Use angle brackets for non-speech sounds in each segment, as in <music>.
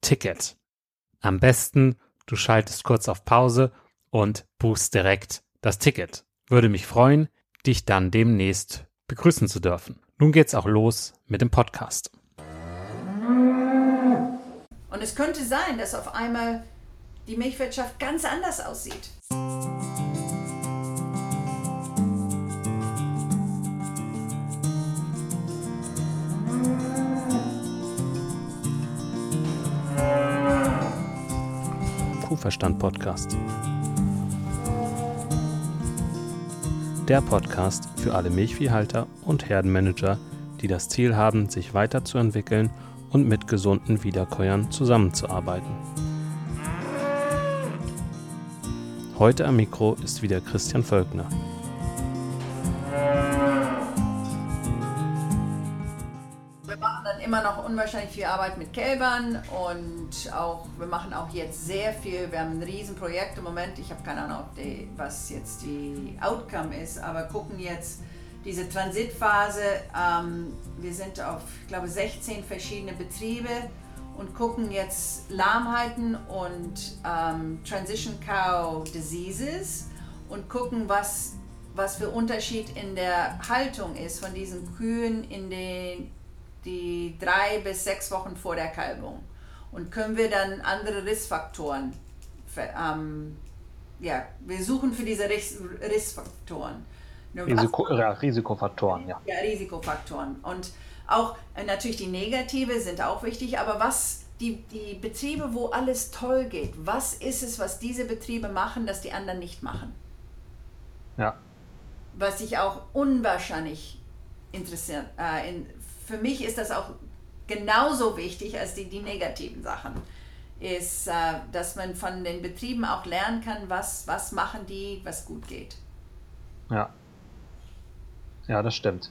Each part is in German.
Ticket. Am besten, du schaltest kurz auf Pause und buchst direkt das Ticket. Würde mich freuen, dich dann demnächst begrüßen zu dürfen. Nun geht's auch los mit dem Podcast. Und es könnte sein, dass auf einmal die Milchwirtschaft ganz anders aussieht. Kuhverstand Podcast. Der Podcast für alle Milchviehhalter und Herdenmanager, die das Ziel haben, sich weiterzuentwickeln und mit gesunden Wiederkäuern zusammenzuarbeiten. Heute am Mikro ist wieder Christian Völkner. Unwahrscheinlich viel Arbeit mit Kälbern und auch, wir machen auch jetzt sehr viel, wir haben ein Riesenprojekt im Moment, ich habe keine Ahnung, die, was jetzt die Outcome ist, aber gucken jetzt diese Transitphase, ähm, wir sind auf, ich glaube, 16 verschiedene Betriebe und gucken jetzt Lahmheiten und ähm, Transition Cow Diseases und gucken, was, was für Unterschied in der Haltung ist von diesen Kühen in den die drei bis sechs Wochen vor der Kalbung. Und können wir dann andere Rissfaktoren, ähm, ja, wir suchen für diese Riss, Rissfaktoren. Risiko, Risikofaktoren, ja. Ja, Risikofaktoren. Und auch äh, natürlich die Negative sind auch wichtig, aber was die, die Betriebe, wo alles toll geht, was ist es, was diese Betriebe machen, das die anderen nicht machen? Ja. Was ich auch unwahrscheinlich interessiert, äh, in, für mich ist das auch genauso wichtig als die, die negativen Sachen. Ist, äh, dass man von den Betrieben auch lernen kann, was, was machen die, was gut geht. Ja. Ja, das stimmt.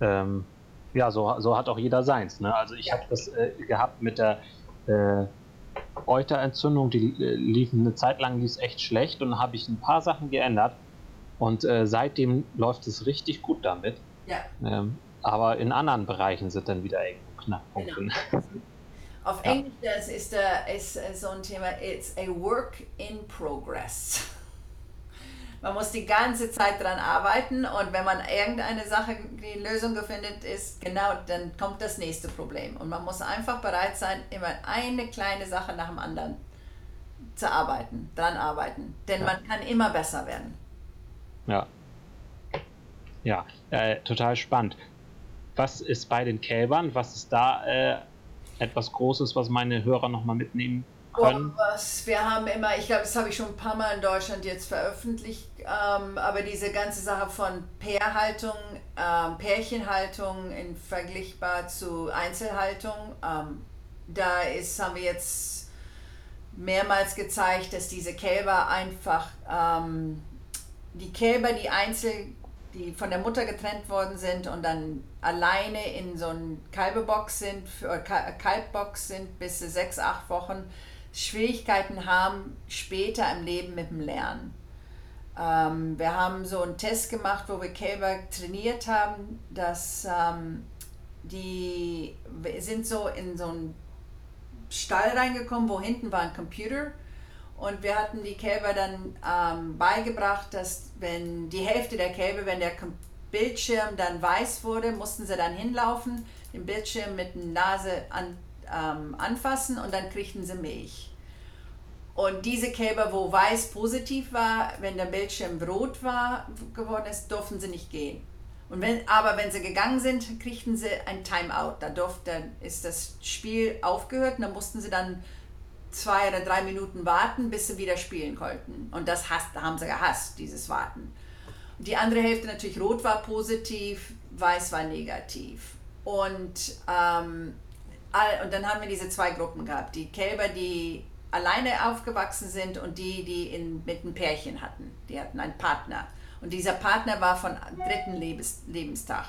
Ähm, ja, so, so hat auch jeder seins. Ne? Also ich habe das äh, gehabt mit der äh, Euterentzündung, die äh, lief eine Zeit lang lief echt schlecht und dann habe ich ein paar Sachen geändert und äh, seitdem läuft es richtig gut damit. Ja. Ähm, aber in anderen Bereichen sind dann wieder irgendwo Knackpunkte. Genau. <laughs> Auf Ja. Englisch das ist, äh, ist äh, so ein Thema, it's a work in progress. <laughs> Man muss die ganze Zeit dran arbeiten und wenn man irgendeine Sache, die Lösung gefunden ist, genau, dann kommt das nächste Problem. Und man muss einfach bereit sein, immer eine kleine Sache nach dem anderen zu arbeiten, dran arbeiten. Denn Ja. man kann immer besser werden. Ja. Ja, äh, total spannend. Was ist bei den Kälbern? Was ist da äh, etwas Großes, was meine Hörer nochmal mitnehmen können? Oh, was, wir haben immer, ich glaube, das habe ich schon ein paar Mal in Deutschland jetzt veröffentlicht, ähm, aber diese ganze Sache von Pairhaltung, ähm, Pärchenhaltung in vergleichbar zu Einzelhaltung, ähm, da ist, haben wir jetzt mehrmals gezeigt, dass diese Kälber einfach, ähm, die Kälber, die einzeln, die von der Mutter getrennt worden sind und dann alleine in so einer Kalbebox sind, Ka- Kalbbox sind bis zu sechs, acht Wochen, Schwierigkeiten haben später im Leben mit dem Lernen. Ähm, wir haben so einen Test gemacht, wo wir Kälber trainiert haben, dass ähm, die sind so in so einen Stall reingekommen, wo hinten war ein Computer und wir hatten die Kälber dann ähm, beigebracht, dass wenn die Hälfte der Kälber, wenn der Bildschirm dann weiß wurde, mussten sie dann hinlaufen, den Bildschirm mit der Nase an, ähm, anfassen und dann kriegten sie Milch. Und diese Kälber, wo weiß positiv war, wenn der Bildschirm rot war, geworden ist, durften sie nicht gehen. Und wenn, aber wenn sie gegangen sind, kriegten sie ein Timeout. Da durfte, ist das Spiel aufgehört und dann mussten sie dann zwei oder drei Minuten warten, bis sie wieder spielen konnten. Und das hasst, haben sie gehasst, dieses Warten. Die andere Hälfte natürlich rot war positiv, weiß war negativ. Und, ähm, all, und dann haben wir diese zwei Gruppen gehabt. Die Kälber, die alleine aufgewachsen sind und die, die in, mit einem Pärchen hatten. Die hatten einen Partner. Und dieser Partner war von dritten Lebens, Lebenstag.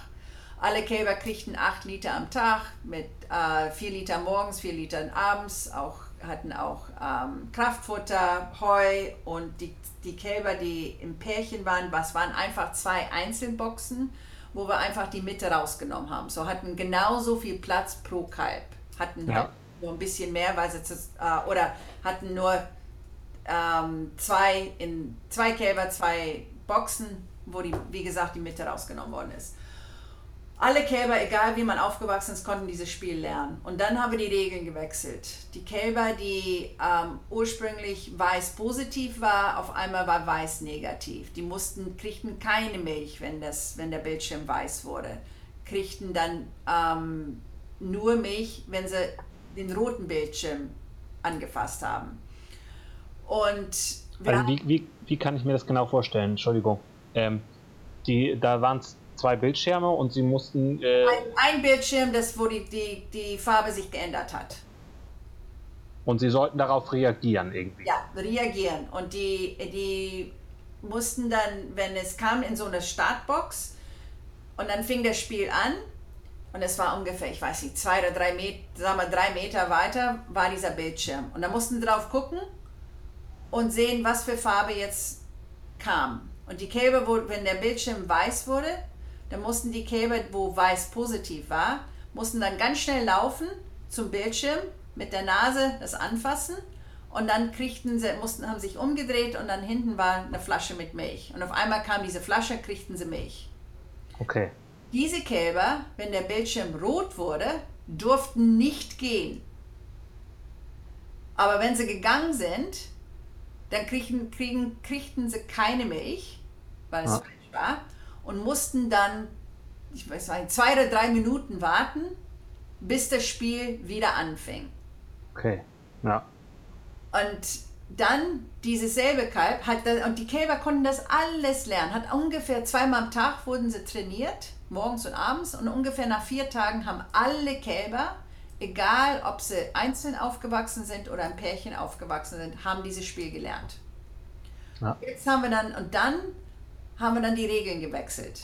Alle Kälber kriegten 8 Liter am Tag mit äh, 4 Liter morgens, 4 Liter abends, auch, hatten auch ähm, Kraftfutter, Heu und die, die Kälber, die im Pärchen waren, was waren einfach zwei Einzelboxen, wo wir einfach die Mitte rausgenommen haben. So hatten genauso viel Platz pro Kalb. Hatten Ja. nur ein bisschen mehr, weil sie zu, äh, oder hatten nur ähm, zwei in zwei Kälber, zwei Boxen, wo die, wie gesagt, die Mitte rausgenommen worden ist. Alle Kälber, egal wie man aufgewachsen ist, konnten dieses Spiel lernen. Und dann haben wir die Regeln gewechselt. Die Kälber, die ähm, ursprünglich weiß positiv war, auf einmal war weiß negativ. Die mussten, kriegten keine Milch, wenn, das, wenn der Bildschirm weiß wurde. Kriegten dann ähm, nur Milch, wenn sie den roten Bildschirm angefasst haben. Und Also wie, wie, wie kann ich mir das genau vorstellen? Entschuldigung. Ähm, die, da waren es zwei Bildschirme und sie mussten. Äh, ein, ein Bildschirm, das, wo die, die, die Farbe sich geändert hat. und sie sollten darauf reagieren irgendwie. Ja, reagieren. Und die, die mussten dann, wenn es kam, in so eine Startbox und dann fing das Spiel an und es war ungefähr, ich weiß nicht, zwei oder drei Meter, sagen wir drei Meter weiter war dieser Bildschirm. Und da mussten sie drauf gucken und sehen, was für Farbe jetzt kam. Und die Kälber, wo, wenn der Bildschirm weiß wurde, dann mussten die Kälber, wo weiß positiv war, mussten dann ganz schnell laufen zum Bildschirm mit der Nase das anfassen und dann kriegten sie, mussten, haben sich umgedreht und dann hinten war eine Flasche mit Milch. Und auf einmal kam diese Flasche, kriegten sie Milch. Okay. Diese Kälber, wenn der Bildschirm rot wurde, durften nicht gehen. Aber wenn sie gegangen sind, dann kriegen, kriegen, kriegten sie keine Milch, weil es Ja. falsch war, und mussten dann, ich weiß nicht, zwei oder drei Minuten warten, bis das Spiel wieder anfing. Okay. Ja. Und dann dieses selbe Kalb hat das, und die Kälber konnten das alles lernen. Hat ungefähr zweimal am Tag wurden sie trainiert, morgens und abends. Und ungefähr nach vier Tagen haben alle Kälber, egal ob sie einzeln aufgewachsen sind oder ein Pärchen aufgewachsen sind, haben dieses Spiel gelernt. Ja. Jetzt haben wir dann, und dann haben wir dann die Regeln gewechselt.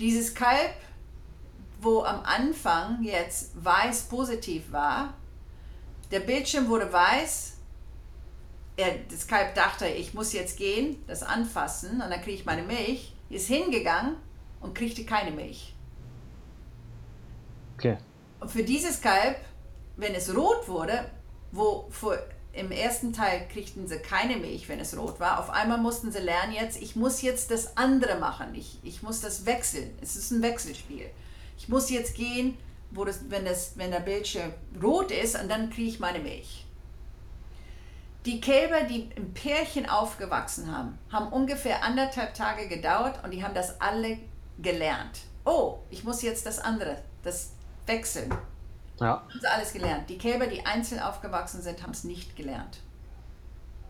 Dieses Kalb, wo am Anfang jetzt weiß positiv war, der Bildschirm wurde weiß, er, das Kalb dachte, ich muss jetzt gehen, das anfassen und dann kriege ich meine Milch, ist hingegangen und kriegte keine Milch. Okay. Und für dieses Kalb wenn es rot wurde, wo vor, im ersten Teil kriegten sie keine Milch, wenn es rot war. Auf einmal mussten sie lernen jetzt, ich muss jetzt das andere machen. Ich, ich muss das wechseln. Es ist ein Wechselspiel. Ich muss jetzt gehen, wo das, wenn, das, wenn der Bildschirm rot ist und dann kriege ich meine Milch. Die Kälber, die im Pärchen aufgewachsen haben, haben ungefähr anderthalb Tage gedauert und die haben das alle gelernt. Oh, ich muss jetzt das andere, das wechseln. Ja. Haben sie alles gelernt. Die Kälber, die einzeln aufgewachsen sind, haben es nicht gelernt.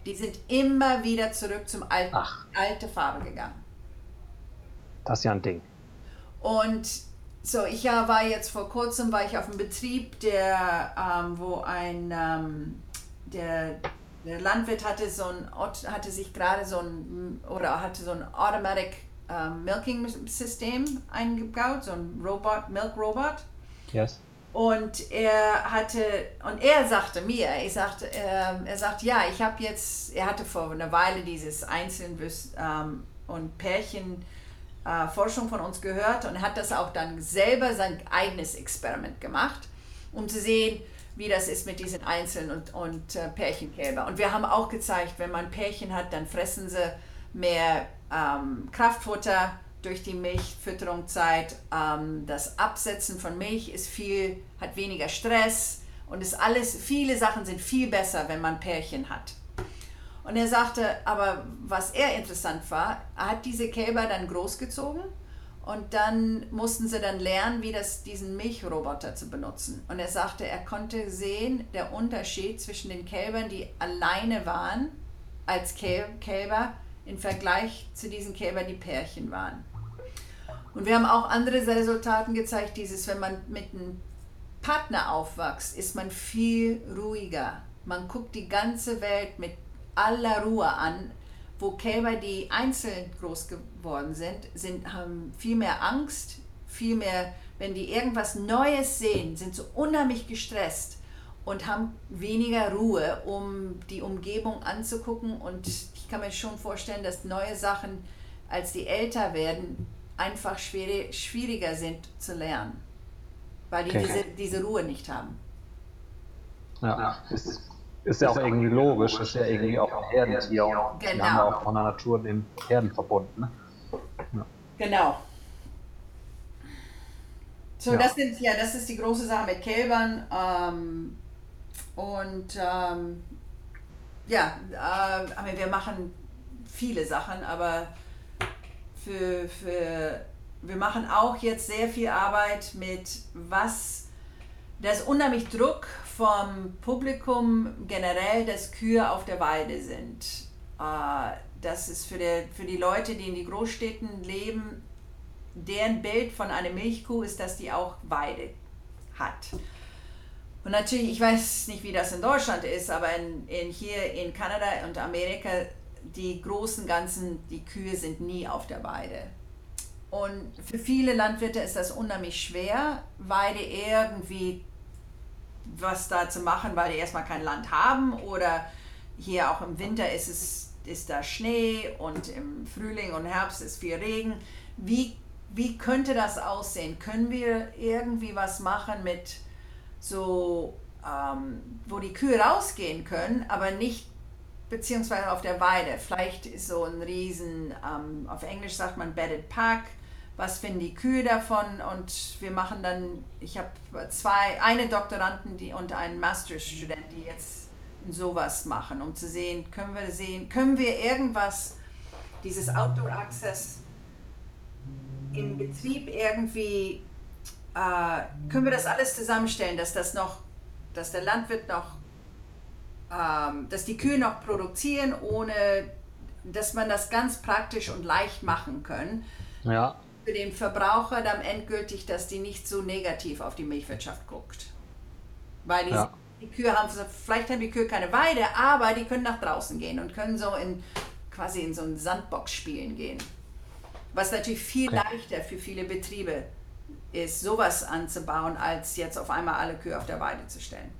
Die sind immer wieder zurück zum alten, alte Farbe gegangen. Das ist ja ein Ding. Und so, ich ja, war jetzt vor kurzem war ich auf einem Betrieb, der, ähm, wo ein ähm, der der Landwirt hatte so ein hatte sich gerade so ein oder hatte so ein Automatic ähm, Milking System eingebaut, so ein Robot Milk Robot. Yes. Und er hatte und er sagte mir, ich sagte, äh, er sagt ja, ich habe jetzt, er hatte vor einer Weile dieses Einzeln ähm, und Pärchen äh, Forschung von uns gehört und hat das auch dann selber sein eigenes Experiment gemacht, um zu sehen, wie das ist mit diesen Einzeln und, und äh, Pärchenkälber. Und wir haben auch gezeigt, wenn man Pärchen hat, dann fressen sie mehr ähm, Kraftfutter durch die Milchfütterungszeit. Ähm, das Absetzen von Milch ist viel, hat weniger Stress und ist alles, viele Sachen sind viel besser, wenn man Pärchen hat. Und er sagte, aber was er interessant war, er hat diese Kälber dann großgezogen und dann mussten sie dann lernen, wie das, diesen Milchroboter zu benutzen. Und er sagte, er konnte sehen, der Unterschied zwischen den Kälbern, die alleine waren als Kälber, im Vergleich zu diesen Kälbern, die Pärchen waren. Und wir haben auch andere Resultate gezeigt, dieses, wenn man mit einem Partner aufwächst, ist man viel ruhiger. Man guckt die ganze Welt mit aller Ruhe an, wo Kälber, die einzeln groß geworden sind, sind, haben viel mehr Angst, viel mehr, wenn die irgendwas Neues sehen, sind so unheimlich gestresst und haben weniger Ruhe, um die Umgebung anzugucken. Und ich kann mir schon vorstellen, dass neue Sachen, als die älter werden, einfach schwieriger sind zu lernen, weil die okay. diese, diese Ruhe nicht haben. Ja, ist ist ja auch irgendwie logisch, ist ja irgendwie auch ein Herdentier und genau. wir haben ja auch von der Natur den Herden verbunden. Ne? Ja. Genau. So, ja. das sind ja, das ist die große Sache mit Kälbern. Ähm, und ähm, ja, äh, wir machen viele Sachen, aber für, für, wir machen auch jetzt sehr viel Arbeit mit was, da ist unheimlich Druck vom Publikum generell, dass Kühe auf der Weide sind. Äh, das ist für die, für die Leute, die in die Großstädten leben, deren Bild von einer Milchkuh ist, dass die auch Weide hat. Und natürlich, ich weiß nicht, wie das in Deutschland ist, aber in, in hier in Kanada und Amerika, die großen ganzen, die Kühe sind nie auf der Weide. Und für viele Landwirte ist das unheimlich schwer, Weide irgendwie was da zu machen, weil die erstmal kein Land haben oder hier auch im Winter ist es ist da Schnee und im Frühling und Herbst ist viel Regen. Wie, wie könnte das aussehen? Können wir irgendwie was machen mit so, ähm, wo die Kühe rausgehen können, aber nicht beziehungsweise auf der Weide. Vielleicht ist so ein riesen, ähm, auf Englisch sagt man bedded pack, was finden die Kühe davon und wir machen dann, ich habe zwei, eine Doktoranden die, und einen Masterstudent, die jetzt sowas machen, um zu sehen, können wir sehen, können wir irgendwas, dieses Outdoor Access im Betrieb irgendwie, äh, können wir das alles zusammenstellen, dass das noch, dass der Landwirt noch, ähm, dass die Kühe noch produzieren, ohne dass man das ganz praktisch und leicht machen können. Ja für den Verbraucher dann endgültig, dass die nicht so negativ auf die Milchwirtschaft guckt. Weil die, ja. die Kühe haben, vielleicht haben die Kühe keine Weide, aber die können nach draußen gehen und können so in quasi in so ein Sandbox spielen gehen. Was natürlich viel okay. leichter für viele Betriebe ist, sowas anzubauen, als jetzt auf einmal alle Kühe auf der Weide zu stellen.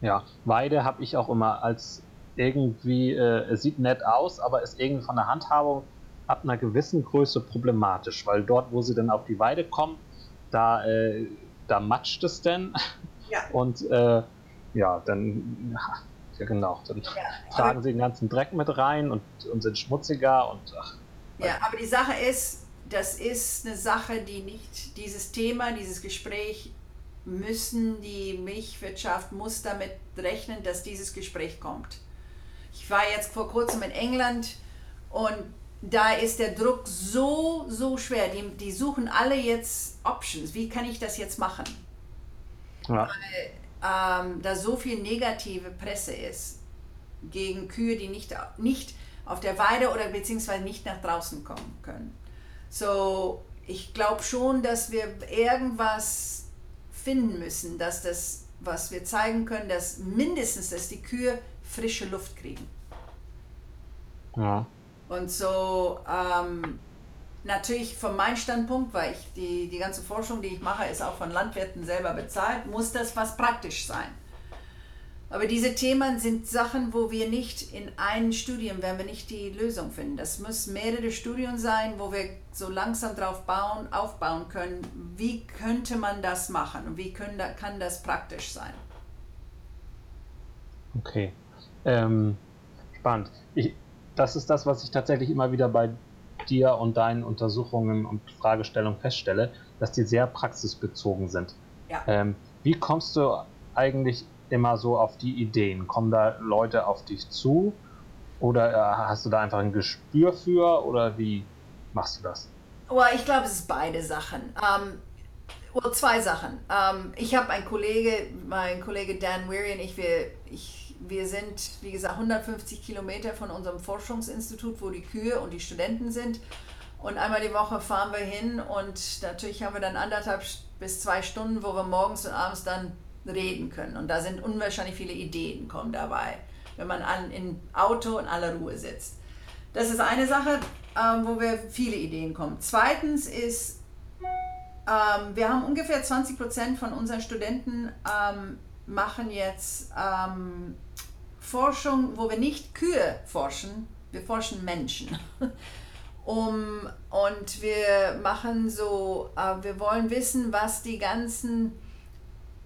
Ja, Weide habe ich auch immer als irgendwie, äh, es sieht nett aus, aber ist irgendwie von der Handhabung ab einer gewissen Größe problematisch, weil dort, wo sie dann auf die Weide kommen, da, äh, da matscht es denn Ja. <laughs> Und äh, ja, dann, ja genau, dann ja, tragen sie den ganzen Dreck mit rein und, und sind schmutziger und ach. Ja, aber die Sache ist, das ist eine Sache, die nicht, dieses Thema, dieses Gespräch müssen die Milchwirtschaft muss damit rechnen, dass dieses Gespräch kommt. Ich war jetzt vor kurzem in England und da ist der Druck so, so schwer. Die, die suchen alle jetzt Options. Wie kann ich das jetzt machen? Ja. Weil ähm, da so viel negative Presse ist gegen Kühe, die nicht, nicht auf der Weide oder beziehungsweise nicht nach draußen kommen können. So, ich glaube schon, dass wir irgendwas finden müssen, dass das, was wir zeigen können, dass mindestens, dass die Kühe frische Luft kriegen. Ja. Und so, ähm, natürlich von meinem Standpunkt, weil ich die, die ganze Forschung, die ich mache, ist auch von Landwirten selber bezahlt, muss das was praktisch sein. Aber diese Themen sind Sachen, wo wir nicht in einem Studium, werden wir nicht die Lösung finden. Das muss mehrere Studien sein, wo wir so langsam drauf bauen, aufbauen können. Wie könnte man das machen und wie können, kann das praktisch sein? Okay. Ähm, spannend. Ich, das ist das, was ich tatsächlich immer wieder bei dir und deinen Untersuchungen und Fragestellungen feststelle, dass die sehr praxisbezogen sind. Ja. Ähm, wie kommst du eigentlich immer so auf die Ideen? Kommen da Leute auf dich zu? Oder äh, hast du da einfach ein Gespür für? Oder wie machst du das? Oh, ich glaube, es ist beide Sachen. Ähm, oder zwei Sachen. Ähm, ich habe einen Kollege, mein Kollege Dan Weary und ich, wir, ich, wir sind, wie gesagt, 150 Kilometer von unserem Forschungsinstitut, wo die Kühe und die Studenten sind. Und einmal die Woche fahren wir hin und natürlich haben wir dann anderthalb bis zwei Stunden, wo wir morgens und abends dann reden können. Und da sind unwahrscheinlich viele Ideen kommen dabei, wenn man an, in Auto in aller Ruhe sitzt. Das ist eine Sache, ähm, wo wir viele Ideen kommen. Zweitens ist, ähm, wir haben ungefähr 20 Prozent von unseren Studenten ähm, machen jetzt ähm, Forschung, wo wir nicht Kühe forschen, wir forschen Menschen. <laughs> um, und wir machen so, äh, wir wollen wissen, was die ganzen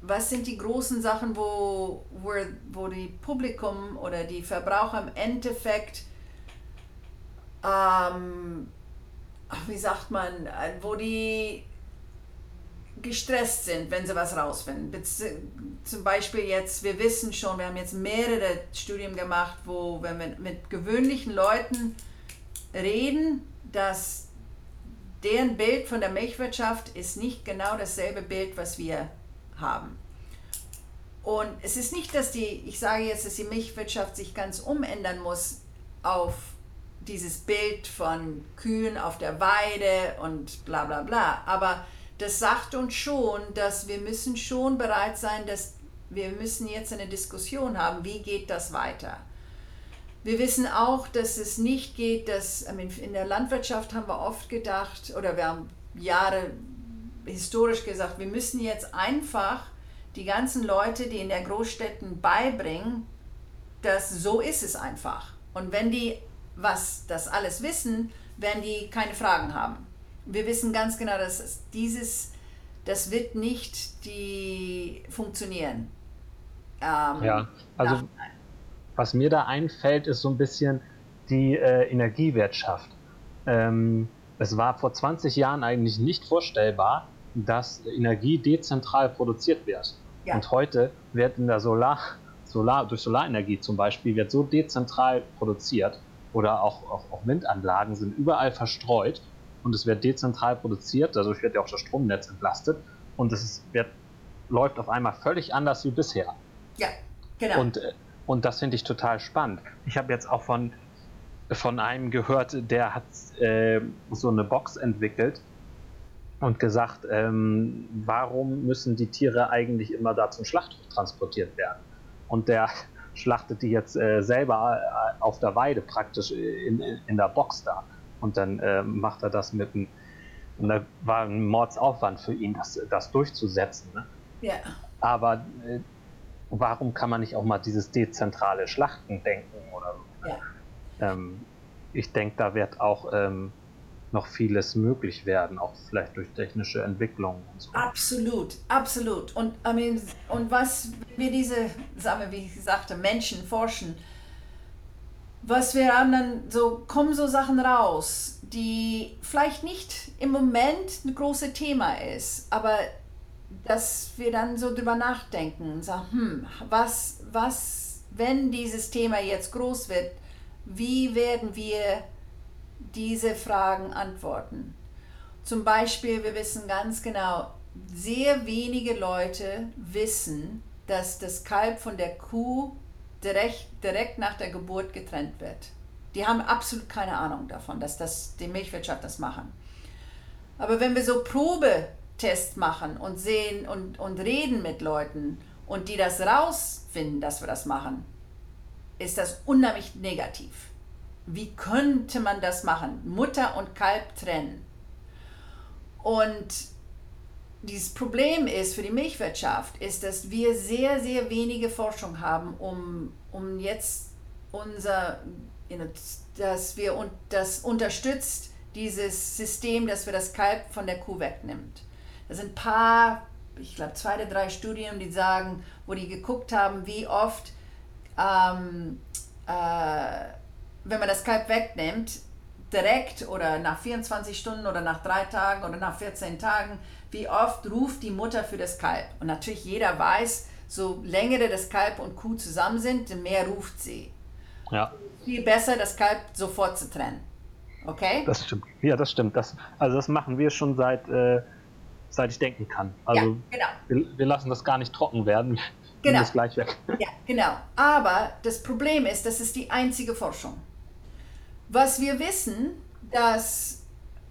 was sind die großen Sachen, wo, wo, wo die Publikum oder die Verbraucher im Endeffekt, ähm, wie sagt man, wo die gestresst sind, wenn sie was rausfinden. Zum Beispiel jetzt, wir wissen schon, wir haben jetzt mehrere Studien gemacht, wo wenn wir mit gewöhnlichen Leuten reden, dass deren Bild von der Milchwirtschaft ist nicht genau dasselbe Bild, was wir haben. Und es ist nicht, dass die, ich sage jetzt, dass die Milchwirtschaft sich ganz umändern muss auf dieses Bild von Kühen auf der Weide und bla bla bla. Aber das sagt uns schon, dass wir müssen schon bereit sein, dass wir müssen jetzt eine Diskussion haben, wie geht das weiter. Wir wissen auch, dass es nicht geht, dass in der Landwirtschaft haben wir oft gedacht, oder wir haben Jahre historisch gesagt, wir müssen jetzt einfach die ganzen Leute, die in der Großstädten beibringen, dass so ist es einfach. Und wenn die was das alles wissen, werden die keine Fragen haben. Wir wissen ganz genau, dass dieses, das wird nicht die funktionieren. Ähm, ja, also nach, was mir da einfällt, ist so ein bisschen die äh, Energiewirtschaft. Ähm, es war vor 20 Jahren eigentlich nicht vorstellbar, dass Energie dezentral produziert wird. Ja. Und heute wird in der Solar, Solar, durch Solarenergie zum Beispiel, wird so dezentral produziert oder auch, auch, auch Windanlagen sind überall verstreut und es wird dezentral produziert, dadurch wird ja auch das Stromnetz entlastet und es ist, wird, läuft auf einmal völlig anders wie bisher. Ja, genau. Und, und das finde ich total spannend. Ich habe jetzt auch von, von einem gehört, der hat äh, so eine Box entwickelt, und gesagt, ähm, warum müssen die Tiere eigentlich immer da zum Schlachthof transportiert werden? Und der <laughs> schlachtet die jetzt äh, selber äh, auf der Weide praktisch in, in, in der Box da. Und dann äh, macht er das mit einem, und da war ein Mordsaufwand für ihn, das, das durchzusetzen. Ne? Ja. Aber äh, warum kann man nicht auch mal dieses dezentrale Schlachten denken oder so? Ja. Ähm, ich denke, da wird auch ähm, noch vieles möglich werden, auch vielleicht durch technische Entwicklungen und so. Absolut, absolut. Und, I mean, und was wir diese, sagen wir, wie ich sagte, Menschen forschen, was wir haben dann so, kommen so Sachen raus, die vielleicht nicht im Moment ein großes Thema ist, aber dass wir dann so drüber nachdenken und sagen, hm, was, was, wenn dieses Thema jetzt groß wird, wie werden wir diese Fragen antworten? Zum Beispiel, wir wissen ganz genau, sehr wenige Leute wissen, dass das Kalb von der Kuh direkt, direkt nach der Geburt getrennt wird. Die haben absolut keine Ahnung davon, dass das die Milchwirtschaft das machen. Aber wenn wir so Probetests machen und sehen und, und reden mit Leuten und die das rausfinden, dass wir das machen, ist das unheimlich negativ. Wie könnte man das machen? Mutter und Kalb trennen. Und dieses Problem ist für die Milchwirtschaft, ist, dass wir sehr, sehr wenige Forschung haben, um, um jetzt unser, dass wir und das unterstützt dieses System, dass wir das Kalb von der Kuh wegnimmt. Das sind ein paar, ich glaube zwei oder drei Studien, die sagen, wo die geguckt haben, wie oft, ähm, äh, wenn man das Kalb wegnimmt, direkt oder nach 24 Stunden oder nach drei Tagen oder nach 14 Tagen, wie oft ruft die Mutter für das Kalb. Und natürlich jeder weiß, so länger das Kalb und Kuh zusammen sind, desto mehr ruft sie. Ja. Viel besser, das Kalb sofort zu trennen. Okay? Das stimmt. Ja, das stimmt. Das, also das machen wir schon seit, äh, seit ich denken kann. Also ja, genau. wir, wir, lassen das gar nicht trocken werden. Genau. Das gleich weg. Ja, genau. Aber das Problem ist, das ist die einzige Forschung. Was wir wissen, dass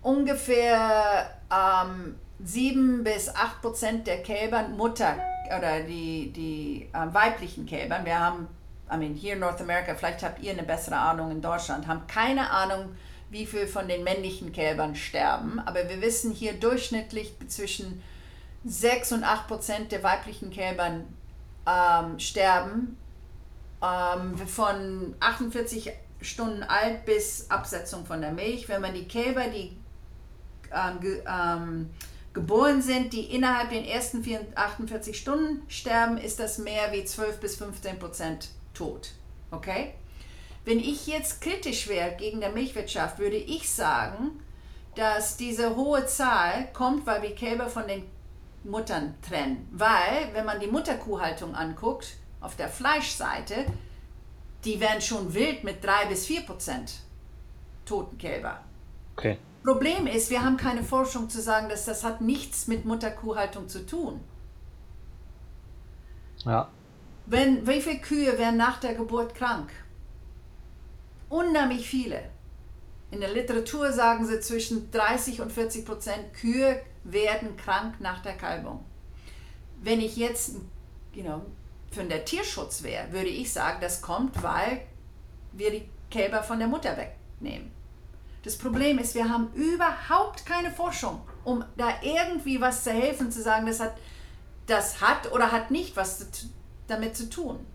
ungefähr ähm, 7 bis 8 Prozent der Kälber Mutter oder die, die äh, weiblichen Kälber, wir haben, I mean, hier in North America, vielleicht habt ihr eine bessere Ahnung in Deutschland, haben keine Ahnung, wie viel von den männlichen Kälbern sterben, aber wir wissen hier durchschnittlich zwischen 6 und 8 Prozent der weiblichen Kälbern ähm, sterben. Ähm, von 48 Stunden alt bis Absetzung von der Milch. Wenn man die Kälber, die ähm, ge, ähm, geboren sind, die innerhalb den ersten 48 Stunden sterben, ist das mehr wie 12 bis 15 Prozent tot. Okay? Wenn ich jetzt kritisch wäre gegen der Milchwirtschaft, würde ich sagen, dass diese hohe Zahl kommt, weil wir Kälber von den Muttern trennen. Weil, wenn man die Mutterkuhhaltung anguckt, auf der Fleischseite, die werden schon wild mit 3 bis 4 Prozent toten Kälber. Okay. Problem ist, wir haben keine Forschung zu sagen, dass das hat nichts mit Mutterkuhhaltung zu tun. Ja. Wenn, wie viele Kühe werden nach der Geburt krank? Unheimlich viele. In der Literatur sagen sie zwischen 30 und 40 Prozent Kühe werden krank nach der Kalbung. Wenn ich jetzt you know, von der Tierschutz wäre, würde ich sagen, das kommt, weil wir die Kälber von der Mutter wegnehmen. Das Problem ist, wir haben überhaupt keine Forschung, um da irgendwie was zu helfen, zu sagen, das hat, das hat oder hat nicht was damit zu tun.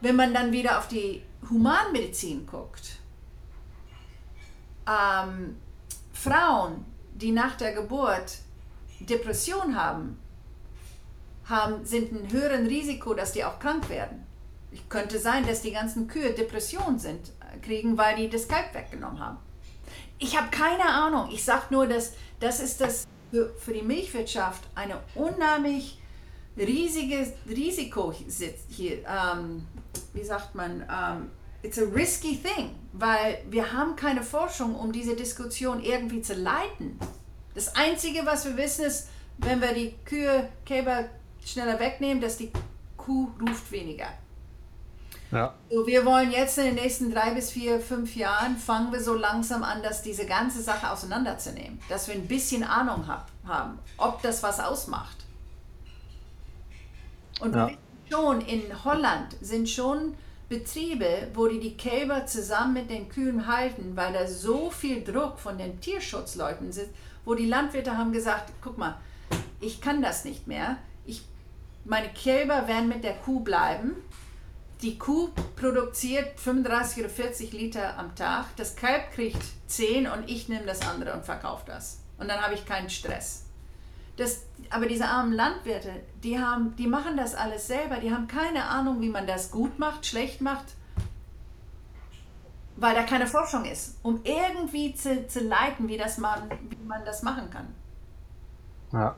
Wenn man dann wieder auf die Humanmedizin guckt, ähm, Frauen, die nach der Geburt Depression haben, haben, sind ein höheren Risiko, dass die auch krank werden. Es könnte sein, dass die ganzen Kühe Depression sind, kriegen, weil die das Kalb weggenommen haben. Ich habe keine Ahnung. Ich sage nur, dass das ist das für, für die Milchwirtschaft eine unheimlich riesiges Risiko hier. Ähm, wie sagt man? Ähm, it's a risky thing, weil wir haben keine Forschung, um diese Diskussion irgendwie zu leiten. Das Einzige, was wir wissen, ist, wenn wir die Kühe, Kälber schneller wegnehmen, dass die Kuh ruft weniger. Ja. So, wir wollen jetzt in den nächsten drei bis vier, fünf Jahren, fangen wir so langsam an, dass diese ganze Sache auseinanderzunehmen. Dass wir ein bisschen Ahnung hab, haben, ob das was ausmacht. Und ja. schon in Holland sind schon Betriebe, wo die die Kälber zusammen mit den Kühen halten, weil da so viel Druck von den Tierschutzleuten ist, wo die Landwirte haben gesagt, guck mal, ich kann das nicht mehr meine Kälber werden mit der Kuh bleiben. die Kuh produziert 35 oder 40 Liter am Tag, das Kalb kriegt 10 und ich nehme das andere und verkaufe das. Und dann habe ich keinen Stress. Das, aber diese armen Landwirte, die, haben, die machen das alles selber. Die haben keine Ahnung, wie man das gut macht, schlecht macht, weil da keine Forschung ist, um irgendwie zu, zu leiten, wie, das man, wie man das machen kann. Ja.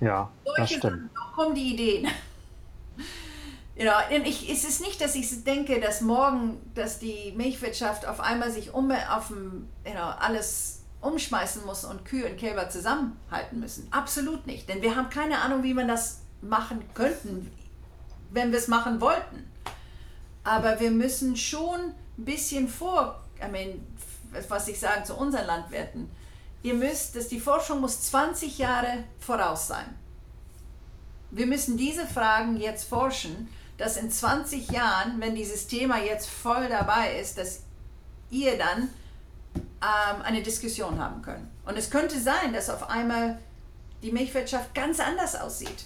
Ja, Solche das stimmt. So kommen die Ideen. <laughs> Ja, ich, es ist nicht, dass ich denke, dass morgen, dass die Milchwirtschaft auf einmal sich um, auf dem, know, alles umschmeißen muss und Kühe und Kälber zusammenhalten müssen. Absolut nicht. Denn wir haben keine Ahnung, wie man das machen könnten, wenn wir es machen wollten. Aber wir müssen schon ein bisschen vor, I mean, was ich sage zu unseren Landwirten, ihr müsst, dass die Forschung muss 20 Jahre voraus sein. Wir müssen diese Fragen jetzt forschen, dass in 20 Jahren, wenn dieses Thema jetzt voll dabei ist, dass ihr dann ähm, eine Diskussion haben könnt. Und es könnte sein, dass auf einmal die Milchwirtschaft ganz anders aussieht.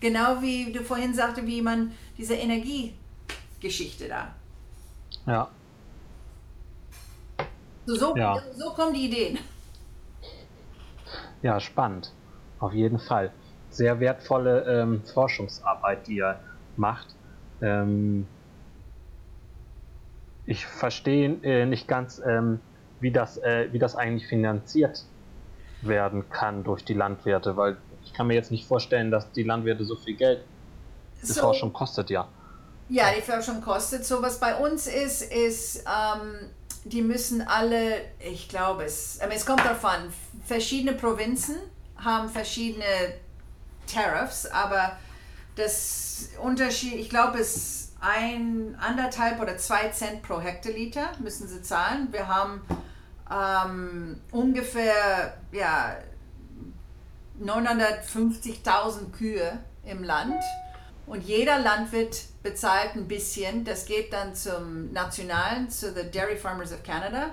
Genau wie du vorhin sagte, wie man diese Energiegeschichte da. Ja. So, so, ja. so kommen die Ideen. Ja, spannend. Auf jeden Fall. Sehr wertvolle ähm, Forschungsarbeit, die ihr macht. Ähm, ich verstehe äh, nicht ganz, ähm, wie, das, äh, wie das eigentlich finanziert werden kann durch die Landwirte, weil ich kann mir jetzt nicht vorstellen, dass die Landwirte so viel Geld die so, Forschung kostet, ja. Ja, die Forschung kostet. So was bei uns ist, ist, ähm, die müssen alle, ich glaube es, es kommt darauf an, verschiedene Provinzen haben verschiedene Tariffs, aber das Unterschied, ich glaube, es ein, anderthalb oder zwei Cent pro Hektoliter müssen sie zahlen. Wir haben ähm, ungefähr ja, 950.000 Kühe im Land und jeder Landwirt bezahlt ein bisschen. Das geht dann zum Nationalen, zu the Dairy Farmers of Canada.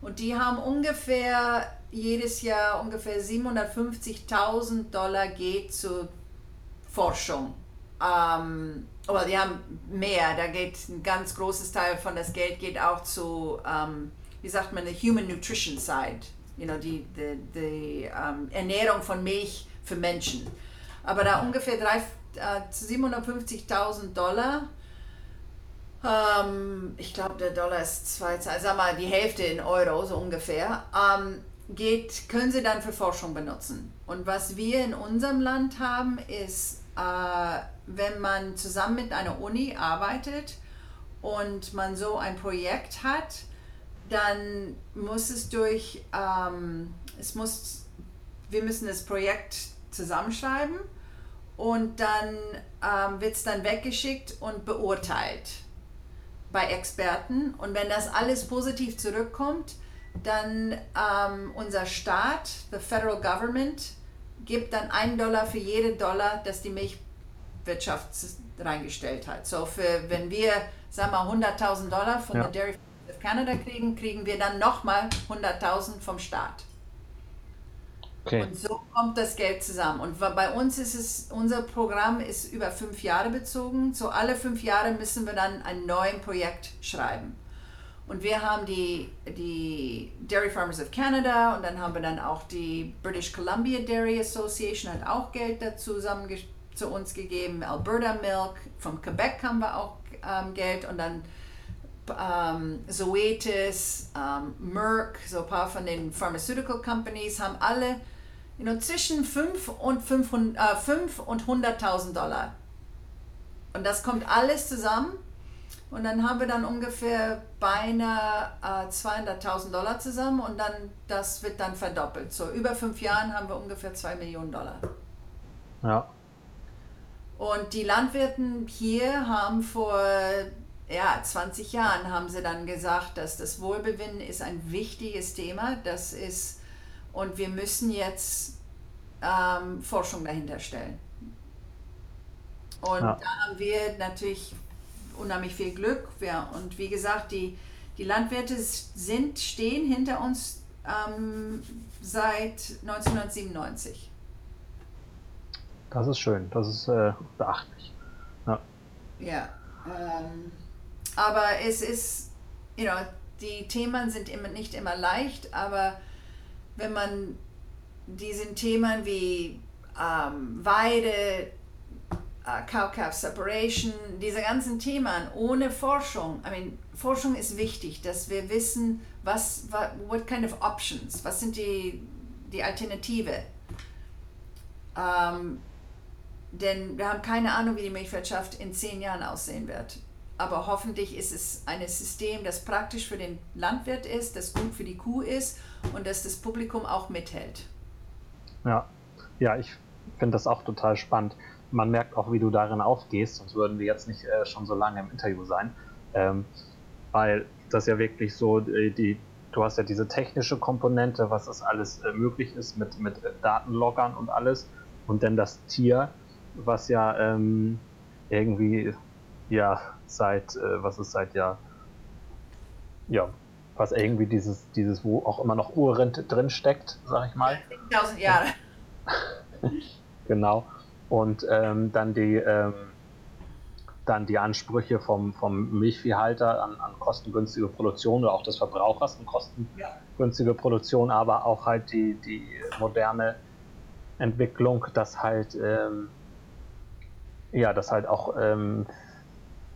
Und die haben ungefähr jedes Jahr ungefähr 750.000 Dollar geht zur Forschung. Ähm, aber die haben mehr, da geht ein ganz großes Teil von das Geld geht auch zu, ähm, wie sagt man, the Human Nutrition Side, you know, die, die, die ähm, Ernährung von Milch für Menschen. Aber da ungefähr drei, äh, 750.000 Dollar, ähm, ich glaube der Dollar ist zwei, sag mal die Hälfte in Euro so ungefähr, ähm, geht, können sie dann für Forschung benutzen. Und was wir in unserem Land haben, ist äh, wenn man zusammen mit einer Uni arbeitet und man so ein Projekt hat, dann muss es durch, ähm, es muss, wir müssen das Projekt zusammenschreiben und dann ähm, wird es dann weggeschickt und beurteilt bei Experten. Und wenn das alles positiv zurückkommt, dann ähm, unser Staat, the federal government, gibt dann einen Dollar für jeden Dollar, das die Milchwirtschaft reingestellt hat. So für, wenn wir, sagen wir 100.000 Dollar von ja. der Dairy of Canada kriegen, kriegen wir dann nochmal 100.000 vom Staat. Okay. Und so kommt das Geld zusammen. Und bei uns ist es, unser Programm ist über fünf Jahre bezogen. So alle fünf Jahre müssen wir dann ein neues Projekt schreiben. Und wir haben die, die Dairy Farmers of Canada und dann haben wir dann auch die British Columbia Dairy Association, hat auch Geld dazu zu uns gegeben. Alberta Milk, vom Quebec haben wir auch ähm, Geld und dann ähm, Zoetis, ähm, Merck, so ein paar von den Pharmaceutical Companies haben alle you know, zwischen 5 und, 500, äh, 5 und 100.000 Dollar. Und das kommt alles zusammen und dann haben wir dann ungefähr beinahe äh, 200.000 Dollar zusammen und dann das wird dann verdoppelt. So über fünf Jahren haben wir ungefähr 2 Millionen Dollar. Ja. Und die Landwirten hier haben vor ja, 20 Jahren haben sie dann gesagt, dass das Wohlbefinden ist ein wichtiges Thema. Das ist, und wir müssen jetzt ähm, Forschung dahinter stellen. Und ja. da haben wir natürlich unheimlich viel Glück. Ja, und wie gesagt, die, die Landwirte sind, stehen hinter uns ähm, seit 1997. Das ist schön, das ist äh, beachtlich. Ja. Ähm, aber es ist, you know, die Themen sind immer, nicht immer leicht, aber wenn man diesen Themen wie ähm, Weide, uh, Cow-Calf Separation, diese ganzen Themen ohne Forschung, I mean, Forschung ist wichtig, dass wir wissen, was, what, what kind of options, was sind die, die Alternative. Ähm, denn wir haben keine Ahnung, wie die Milchwirtschaft in zehn Jahren aussehen wird. Aber hoffentlich ist es ein System, das praktisch für den Landwirt ist, das gut für die Kuh ist und dass das Publikum auch mithält. Ja, ja ich finde das auch total spannend. Man merkt auch, wie du darin aufgehst, sonst würden wir jetzt nicht äh, schon so lange im Interview sein. Ähm, weil das ja wirklich so, die, die, du hast ja diese technische Komponente, was das alles äh, möglich ist mit, mit äh, Datenloggern und alles. Und dann das Tier, was ja ähm, irgendwie ja seit, äh, was ist seit ja, ja, was irgendwie dieses, dieses, wo auch immer noch Urrente drin steckt, sag ich mal. 10.000 Jahre. <laughs> genau. Und ähm, dann die ähm, dann die Ansprüche vom, vom Milchviehhalter an, an kostengünstige Produktion oder auch des Verbrauchers an kostengünstige. Produktion, aber auch halt die, die moderne Entwicklung, dass halt ähm, ja, dass halt auch ähm,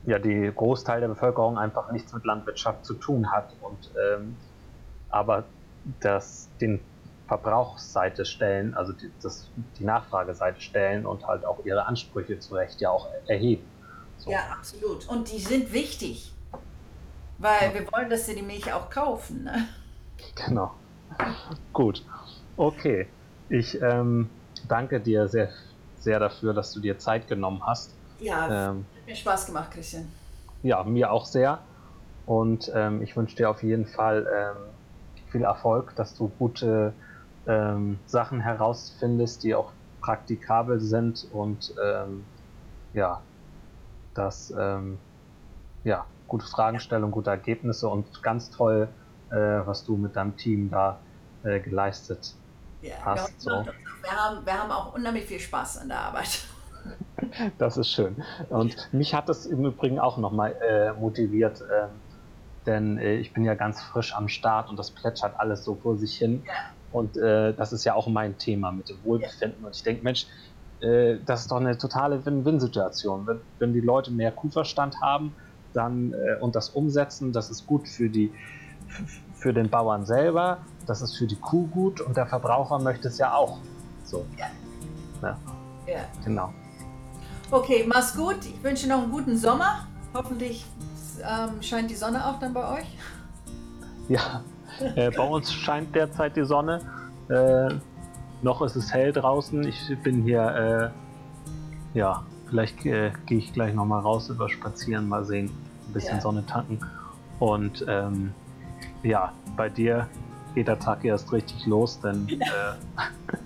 ja, die Großteil der Bevölkerung einfach nichts mit Landwirtschaft zu tun hat und ähm, aber das den Verbrauchsseite stellen, also die, das, die Nachfrageseite stellen und halt auch ihre Ansprüche zu Recht ja auch erheben. So. Ja, absolut. Und die sind wichtig, weil ja. wir wollen, dass sie die Milch auch kaufen. Ne? Genau. Gut. Okay. Ich ähm, danke dir sehr, sehr dafür, dass du dir Zeit genommen hast. Ja, ähm, hat mir Spaß gemacht, Christian. Ja, mir auch sehr. Und ähm, ich wünsche dir auf jeden Fall ähm, viel Erfolg, dass du gute ähm, Sachen herausfindest, die auch praktikabel sind und ähm, ja, dass ähm, ja, gute Fragestellung, gute Ergebnisse und ganz toll, äh, was du mit deinem Team da äh, geleistet ja, hast. So. Wir, haben, wir haben auch unheimlich viel Spaß an der Arbeit. <laughs> Das ist schön. Und mich hat es im Übrigen auch nochmal äh, motiviert, äh, denn äh, ich bin ja ganz frisch am Start und das plätschert alles so vor sich hin. Ja. Und äh, das ist ja auch mein Thema mit dem Wohlbefinden. Ja. Und ich denke, Mensch, äh, das ist doch eine totale Win-Win-Situation. Wenn, wenn, die Leute mehr Kuhverstand haben dann, äh, und das umsetzen, das ist gut für, die, für den Bauern selber, das ist für die Kuh gut und der Verbraucher möchte es ja auch. So. Ja. ja. Genau. Okay, mach's gut. Ich wünsche noch einen guten Sommer. Hoffentlich ähm, scheint die Sonne auch dann bei euch. <laughs> Ja, äh, bei uns scheint derzeit die Sonne. Äh, noch ist es hell draußen. Ich bin hier, äh, ja, vielleicht äh, gehe ich gleich nochmal raus über Spazieren, mal sehen, ein bisschen ja. Sonne tanken. Und ähm, ja, bei dir geht der Tag erst richtig los, denn <laughs> äh,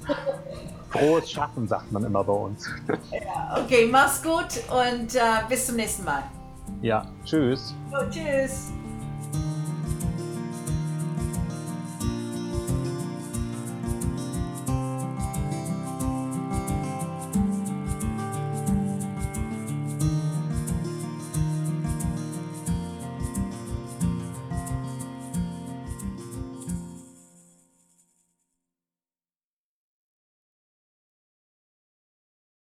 frohes Schaffen sagt man immer bei uns. Okay, mach's gut und äh, bis zum nächsten Mal. Ja, tschüss. Oh, tschüss.